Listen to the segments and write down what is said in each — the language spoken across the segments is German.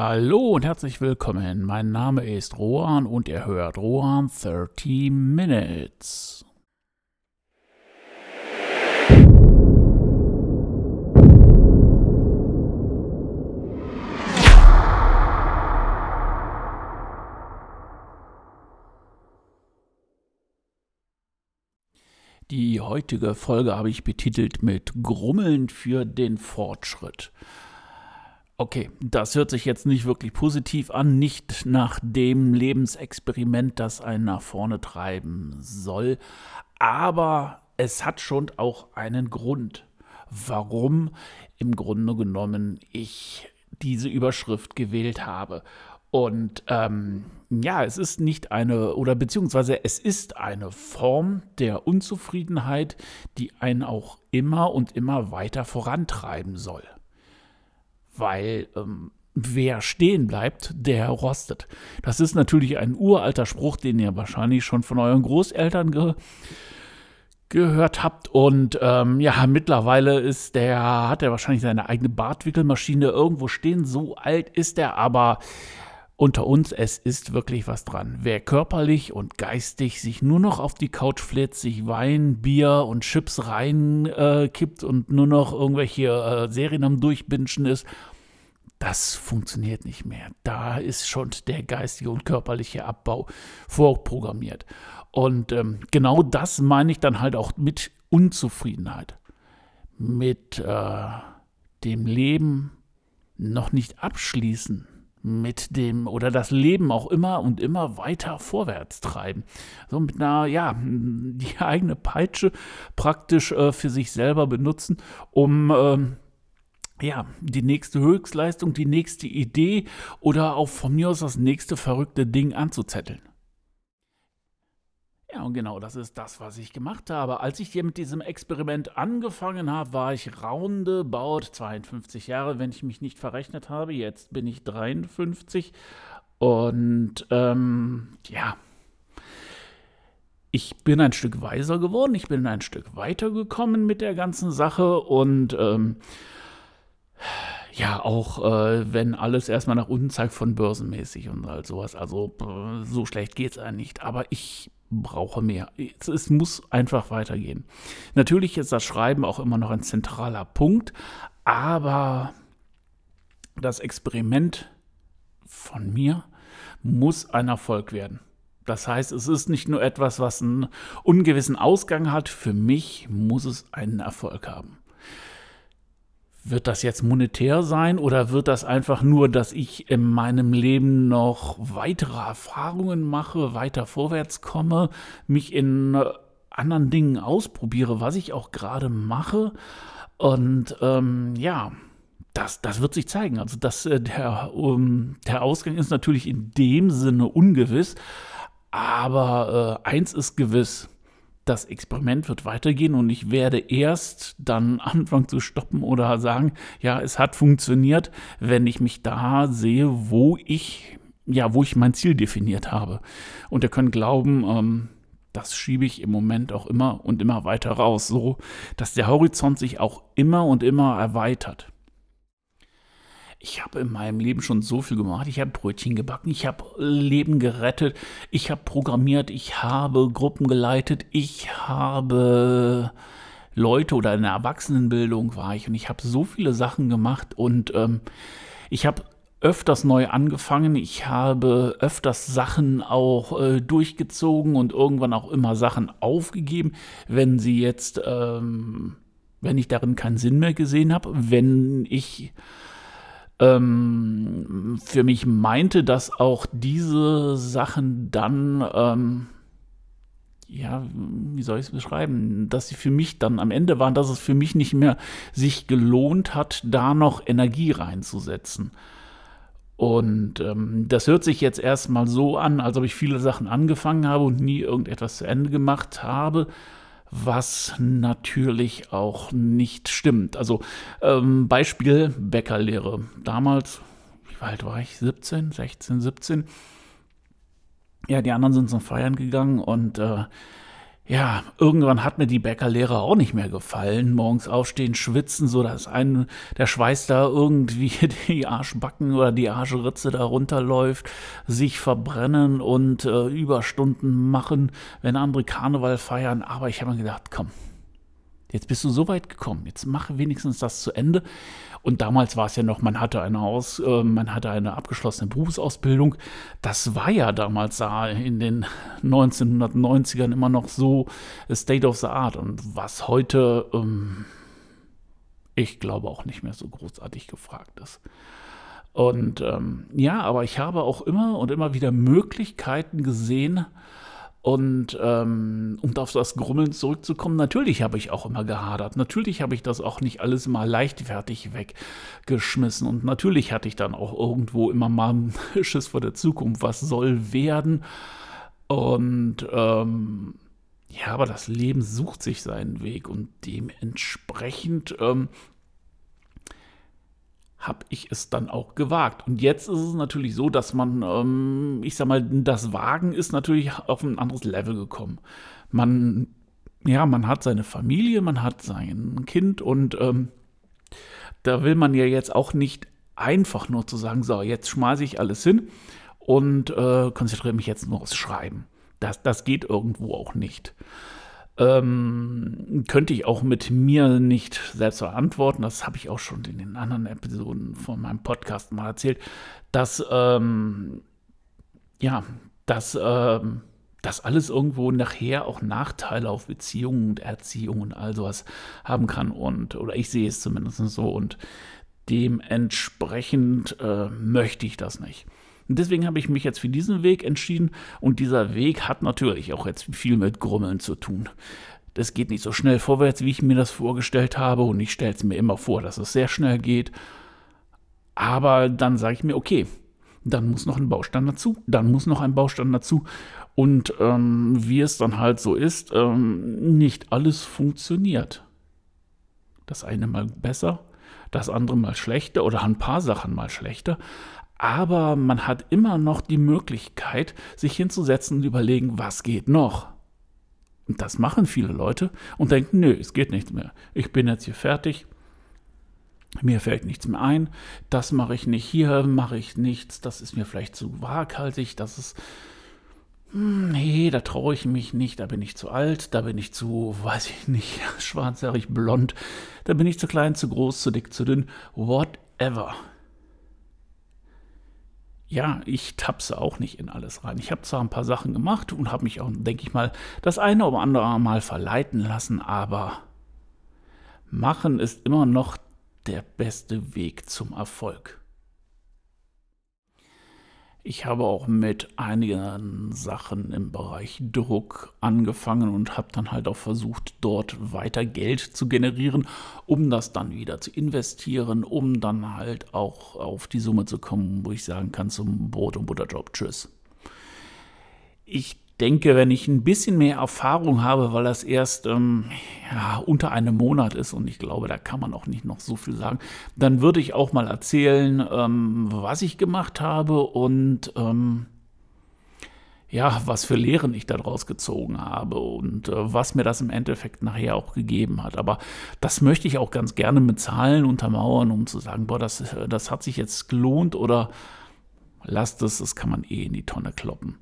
Hallo und herzlich willkommen. Mein Name ist Rohan und ihr hört Rohan 30 Minutes. Die heutige Folge habe ich betitelt mit Grummeln für den Fortschritt. Okay, das hört sich jetzt nicht wirklich positiv an, nicht nach dem Lebensexperiment, das einen nach vorne treiben soll, aber es hat schon auch einen Grund, warum im Grunde genommen ich diese Überschrift gewählt habe. Und ähm, ja, es ist nicht eine, oder beziehungsweise es ist eine Form der Unzufriedenheit, die einen auch immer und immer weiter vorantreiben soll. Weil ähm, wer stehen bleibt, der rostet. Das ist natürlich ein uralter Spruch, den ihr wahrscheinlich schon von euren Großeltern ge gehört habt. Und ähm, ja, mittlerweile ist der, hat er wahrscheinlich seine eigene Bartwickelmaschine irgendwo stehen. So alt ist er, aber unter uns, es ist wirklich was dran. Wer körperlich und geistig sich nur noch auf die Couch flitzt, sich Wein, Bier und Chips reinkippt äh, und nur noch irgendwelche äh, Serien am Durchbinschen ist, das funktioniert nicht mehr. Da ist schon der geistige und körperliche Abbau vorprogrammiert. Und ähm, genau das meine ich dann halt auch mit Unzufriedenheit. Mit äh, dem Leben noch nicht abschließen mit dem oder das Leben auch immer und immer weiter vorwärts treiben. So mit einer, ja, die eigene Peitsche praktisch äh, für sich selber benutzen, um ähm, ja, die nächste Höchstleistung, die nächste Idee oder auch von mir aus das nächste verrückte Ding anzuzetteln. Ja, und genau das ist das, was ich gemacht habe. Als ich hier mit diesem Experiment angefangen habe, war ich roundabout 52 Jahre, wenn ich mich nicht verrechnet habe. Jetzt bin ich 53. Und ähm, ja, ich bin ein Stück weiser geworden, ich bin ein Stück weitergekommen mit der ganzen Sache und ähm, ja, auch äh, wenn alles erstmal nach unten zeigt von börsenmäßig und all sowas. Also so schlecht geht es einem nicht. Aber ich brauche mehr. Es, es, muss einfach weitergehen. Natürlich ist das Schreiben auch immer noch ein zentraler Punkt, aber das Experiment von mir muss ein Erfolg werden. Das heißt, es ist nicht nur etwas, was einen ungewissen Ausgang hat. Für mich muss es einen Erfolg haben. Wird das jetzt monetär sein oder wird das einfach nur, dass ich in meinem Leben noch weitere Erfahrungen mache, weiter vorwärts komme, mich in äh, anderen Dingen ausprobiere, was ich auch gerade mache? Und ähm, ja, das, das wird sich zeigen. Also das, äh, der, um, der Ausgang ist natürlich in dem Sinne ungewiss, aber äh, eins ist gewiss das Experiment wird weitergehen und ich werde erst dann anfangen zu stoppen oder sagen, ja, es hat funktioniert, wenn ich mich da sehe, wo ich, ja, wo ich mein Ziel definiert habe. Und ihr könnt glauben, ähm, das schiebe ich im Moment auch immer und immer weiter raus, so dass der Horizont sich auch immer und immer erweitert ich habe in meinem Leben schon so viel gemacht. Ich habe Brötchen gebacken, ich habe Leben gerettet, ich habe programmiert, ich habe Gruppen geleitet, ich habe Leute oder in der Erwachsenenbildung war ich. Und ich habe so viele Sachen gemacht. Und ähm, ich habe öfters neu angefangen. Ich habe öfters Sachen auch äh, durchgezogen und irgendwann auch immer Sachen aufgegeben, wenn sie jetzt, ähm, wenn ich darin keinen Sinn mehr gesehen habe, wenn ich ähm, für mich meinte, dass auch diese Sachen dann, ähm, ja, wie soll ich es beschreiben, dass sie für mich dann am Ende waren, dass es für mich nicht mehr sich gelohnt hat, da noch Energie reinzusetzen. Und ähm, das hört sich jetzt erstmal so an, als ob ich viele Sachen angefangen habe und nie irgendetwas zu Ende gemacht habe was natürlich auch nicht stimmt. Also ähm, Beispiel Bäckerlehre. Damals, wie alt war ich? 17, 16, 17. Ja, die anderen sind zum Feiern gegangen und äh, ja, irgendwann hat mir die Bäckerlehre auch nicht mehr gefallen. Morgens aufstehen, schwitzen, so dass ein, der Schweiß da irgendwie die Arschbacken oder die Arschritze da runterläuft, sich verbrennen und äh, Überstunden machen, wenn andere Karneval feiern. Aber ich habe mir gedacht, komm, jetzt bist du so weit gekommen, jetzt mach wenigstens das zu Ende. Und damals war es ja noch, man hatte eine Aus, äh, man hatte eine abgeschlossene Berufsausbildung. Das war ja damals da in den 1990ern immer noch so State of the Art. Und was heute, ähm, ich glaube, auch nicht mehr so großartig gefragt ist. Und ähm, ja, aber ich habe auch immer und immer wieder Möglichkeiten gesehen, und ähm, um auf das Grummeln zurückzukommen, natürlich habe ich auch immer gehadert. Natürlich habe ich das auch nicht alles mal leichtfertig weggeschmissen. Und natürlich hatte ich dann auch irgendwo immer mal Schiss vor der Zukunft. Was soll werden? Und ähm, ja, aber das Leben sucht sich seinen Weg und dementsprechend ähm, habe ich es dann auch gewagt. Und jetzt ist es natürlich so, dass man, ähm, ich sag mal, das Wagen ist natürlich auf ein anderes Level gekommen. Man, ja, man hat seine Familie, man hat sein Kind und ähm, da will man ja jetzt auch nicht einfach nur zu sagen, so, jetzt schmeiße ich alles hin und äh, konzentriere mich jetzt nur aufs Schreiben. Das, das geht irgendwo auch nicht ähm, könnte ich auch mit mir nicht selbst beantworten. Das habe ich auch schon in den anderen Episoden von meinem Podcast mal erzählt, dass ähm, ja, dass ähm, das alles irgendwo nachher auch Nachteile auf Beziehungen und Erziehung und all sowas haben kann und oder ich sehe es zumindest so und dementsprechend äh, möchte ich das nicht. Und deswegen habe ich mich jetzt für diesen Weg entschieden. Und dieser Weg hat natürlich auch jetzt viel mit Grummeln zu tun. Das geht nicht so schnell vorwärts, wie ich mir das vorgestellt habe. Und ich stelle es mir immer vor, dass es sehr schnell geht. Aber dann sage ich mir, okay, dann muss noch ein Baustein dazu, dann muss noch ein Baustein dazu. Und ähm, wie es dann halt so ist, ähm, nicht alles funktioniert. Das eine mal besser, das andere mal schlechter oder ein paar Sachen mal schlechter aber man hat immer noch die Möglichkeit, sich hinzusetzen und überlegen, was geht noch. Und das machen viele Leute und denken, nö, es geht nichts mehr. Ich bin jetzt hier fertig. Mir fällt nichts mehr ein. Das mache ich nicht. Hier mache ich nichts. Das ist mir vielleicht zu waghalsig. Das ist. Hm, nee, da traue ich mich nicht. Da bin ich zu alt. Da bin ich zu, weiß ich nicht, schwarzhaarig, blond. Da bin ich zu klein, zu groß, zu dick, zu dünn. Whatever ja, ich tapse auch nicht in alles rein. Ich habe zwar ein paar Sachen gemacht und habe mich auch, denke ich mal, das eine oder andere Mal verleiten lassen, aber machen ist immer noch der beste Weg zum Erfolg. Ich habe auch mit einigen Sachen im Bereich Druck angefangen und habe dann halt auch versucht, dort weiter Geld zu generieren, um das dann wieder zu investieren, um dann halt auch auf die Summe zu kommen, wo ich sagen kann zum Brot- und Butterjob. Tschüss. Ich denke, wenn ich ein bisschen mehr Erfahrung habe, weil das erst ähm, ja, unter einem Monat ist und ich glaube, da kann man auch nicht noch so viel sagen, dann würde ich auch mal erzählen, ähm, was ich gemacht habe und ähm, ja, was für Lehren ich daraus gezogen habe und äh, was mir das im Endeffekt nachher auch gegeben hat. Aber das möchte ich auch ganz gerne mit Zahlen untermauern, um zu sagen, boah, das, das hat sich jetzt gelohnt oder lasst es, das kann man eh in die Tonne kloppen.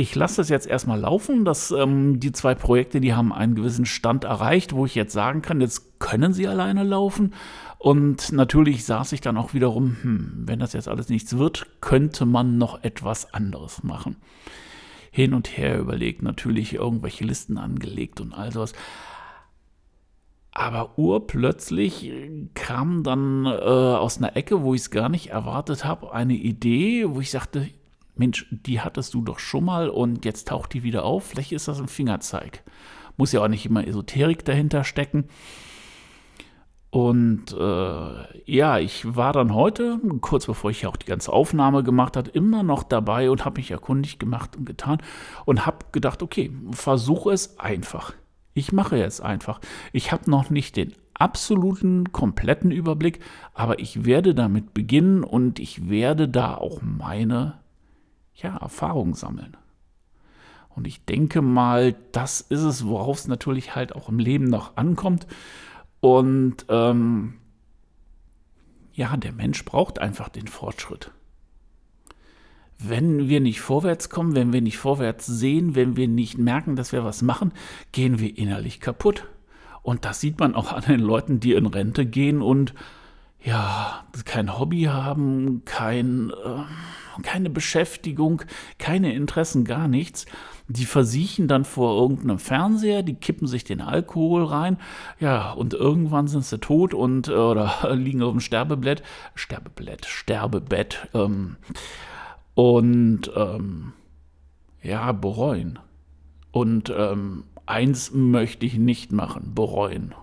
Ich lasse das jetzt erstmal laufen. Das, ähm, die zwei Projekte, die haben einen gewissen Stand erreicht, wo ich jetzt sagen kann, jetzt können sie alleine laufen. Und natürlich saß ich dann auch wiederum, hm, wenn das jetzt alles nichts wird, könnte man noch etwas anderes machen. Hin und her überlegt, natürlich irgendwelche Listen angelegt und all sowas. Aber urplötzlich kam dann äh, aus einer Ecke, wo ich es gar nicht erwartet habe, eine Idee, wo ich sagte, Mensch, die hattest du doch schon mal und jetzt taucht die wieder auf. Vielleicht ist das ein Fingerzeig. Muss ja auch nicht immer Esoterik dahinter stecken. Und äh, ja, ich war dann heute, kurz bevor ich auch die ganze Aufnahme gemacht habe, immer noch dabei und habe mich erkundigt gemacht und getan und habe gedacht, okay, versuche es einfach. Ich mache es einfach. Ich habe noch nicht den absoluten, kompletten Überblick, aber ich werde damit beginnen und ich werde da auch meine ja, Erfahrung sammeln. Und ich denke mal, das ist es, worauf es natürlich halt auch im Leben noch ankommt. Und ähm, ja, der Mensch braucht einfach den Fortschritt. Wenn wir nicht vorwärts kommen, wenn wir nicht vorwärts sehen, wenn wir nicht merken, dass wir was machen, gehen wir innerlich kaputt. Und das sieht man auch an den Leuten, die in Rente gehen und ja, kein Hobby haben, kein, äh, keine Beschäftigung, keine Interessen, gar nichts. Die versiechen dann vor irgendeinem Fernseher, die kippen sich den Alkohol rein, ja, und irgendwann sind sie tot und äh, oder liegen auf dem Sterbebett, Sterbebett, Sterbebett, ähm, und ähm, ja, bereuen. Und ähm, eins möchte ich nicht machen, bereuen.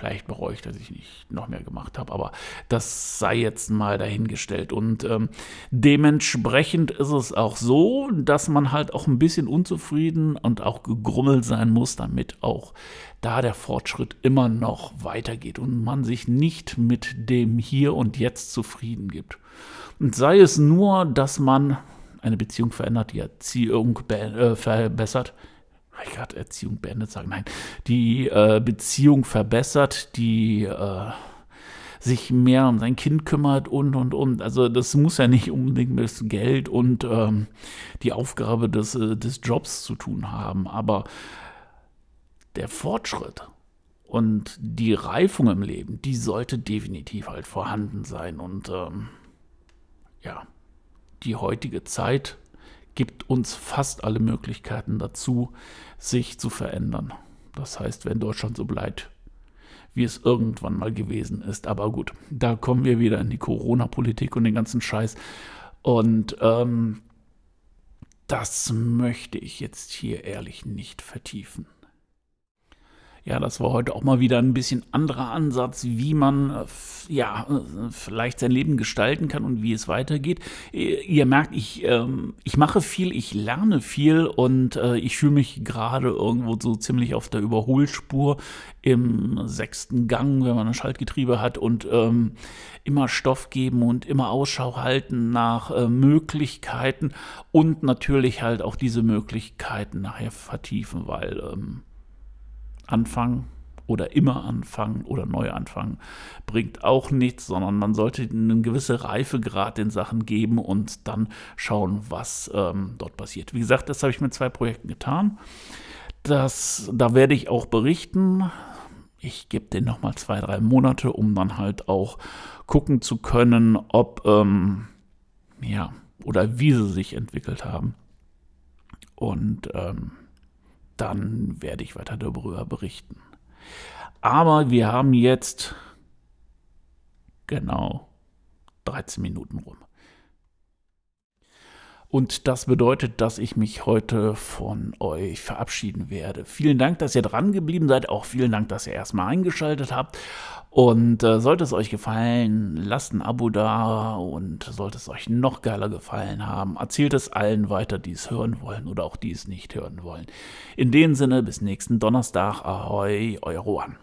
Vielleicht bereue ich, dass ich nicht noch mehr gemacht habe, aber das sei jetzt mal dahingestellt. Und ähm, dementsprechend ist es auch so, dass man halt auch ein bisschen unzufrieden und auch gegrummelt sein muss, damit auch da der Fortschritt immer noch weitergeht und man sich nicht mit dem Hier und Jetzt zufrieden gibt. Und sei es nur, dass man eine Beziehung verändert, die Erziehung äh, verbessert, ich gerade Erziehung beendet sagen, nein, die äh, Beziehung verbessert, die äh, sich mehr um sein Kind kümmert und und und. Also das muss ja nicht unbedingt mit Geld und ähm, die Aufgabe des, äh, des Jobs zu tun haben, aber der Fortschritt und die Reifung im Leben, die sollte definitiv halt vorhanden sein und ähm, ja, die heutige Zeit gibt uns fast alle Möglichkeiten dazu, sich zu verändern. Das heißt, wenn Deutschland so bleibt, wie es irgendwann mal gewesen ist. Aber gut, da kommen wir wieder in die Corona-Politik und den ganzen Scheiß. Und ähm, das möchte ich jetzt hier ehrlich nicht vertiefen. Ja, das war heute auch mal wieder ein bisschen anderer Ansatz, wie man äh, ja äh, vielleicht sein Leben gestalten kann und wie es weitergeht. Ihr merkt, ich, ähm, ich mache viel, ich lerne viel und äh, ich fühle mich gerade irgendwo so ziemlich auf der Überholspur im sechsten Gang, wenn man ein Schaltgetriebe hat und ähm, immer Stoff geben und immer Ausschau halten nach äh, Möglichkeiten und natürlich halt auch diese Möglichkeiten nachher vertiefen, weil ähm, anfangen oder immer anfangen oder neu anfangen bringt auch nichts, sondern man sollte einen gewissen Reifegrad den Sachen geben und dann schauen, was ähm, dort passiert. Wie gesagt, das habe ich mit zwei Projekten getan. Das, da werde ich auch berichten. Ich gebe den nochmal zwei, drei Monate, um dann halt auch gucken zu können, ob, ähm, ja, oder wie sie sich entwickelt haben. Und ähm, dann werde ich weiter darüber berichten. Aber wir haben jetzt genau 13 Minuten rum. Und das bedeutet, dass ich mich heute von euch verabschieden werde. Vielen Dank, dass ihr dran geblieben seid. Auch vielen Dank, dass ihr erstmal eingeschaltet habt. Und äh, sollte es euch gefallen, lasst ein Abo da. Und sollte es euch noch geiler gefallen haben, erzählt es allen weiter, die es hören wollen oder auch die es nicht hören wollen. In dem Sinne, bis nächsten Donnerstag. Ahoi, euer Rohan.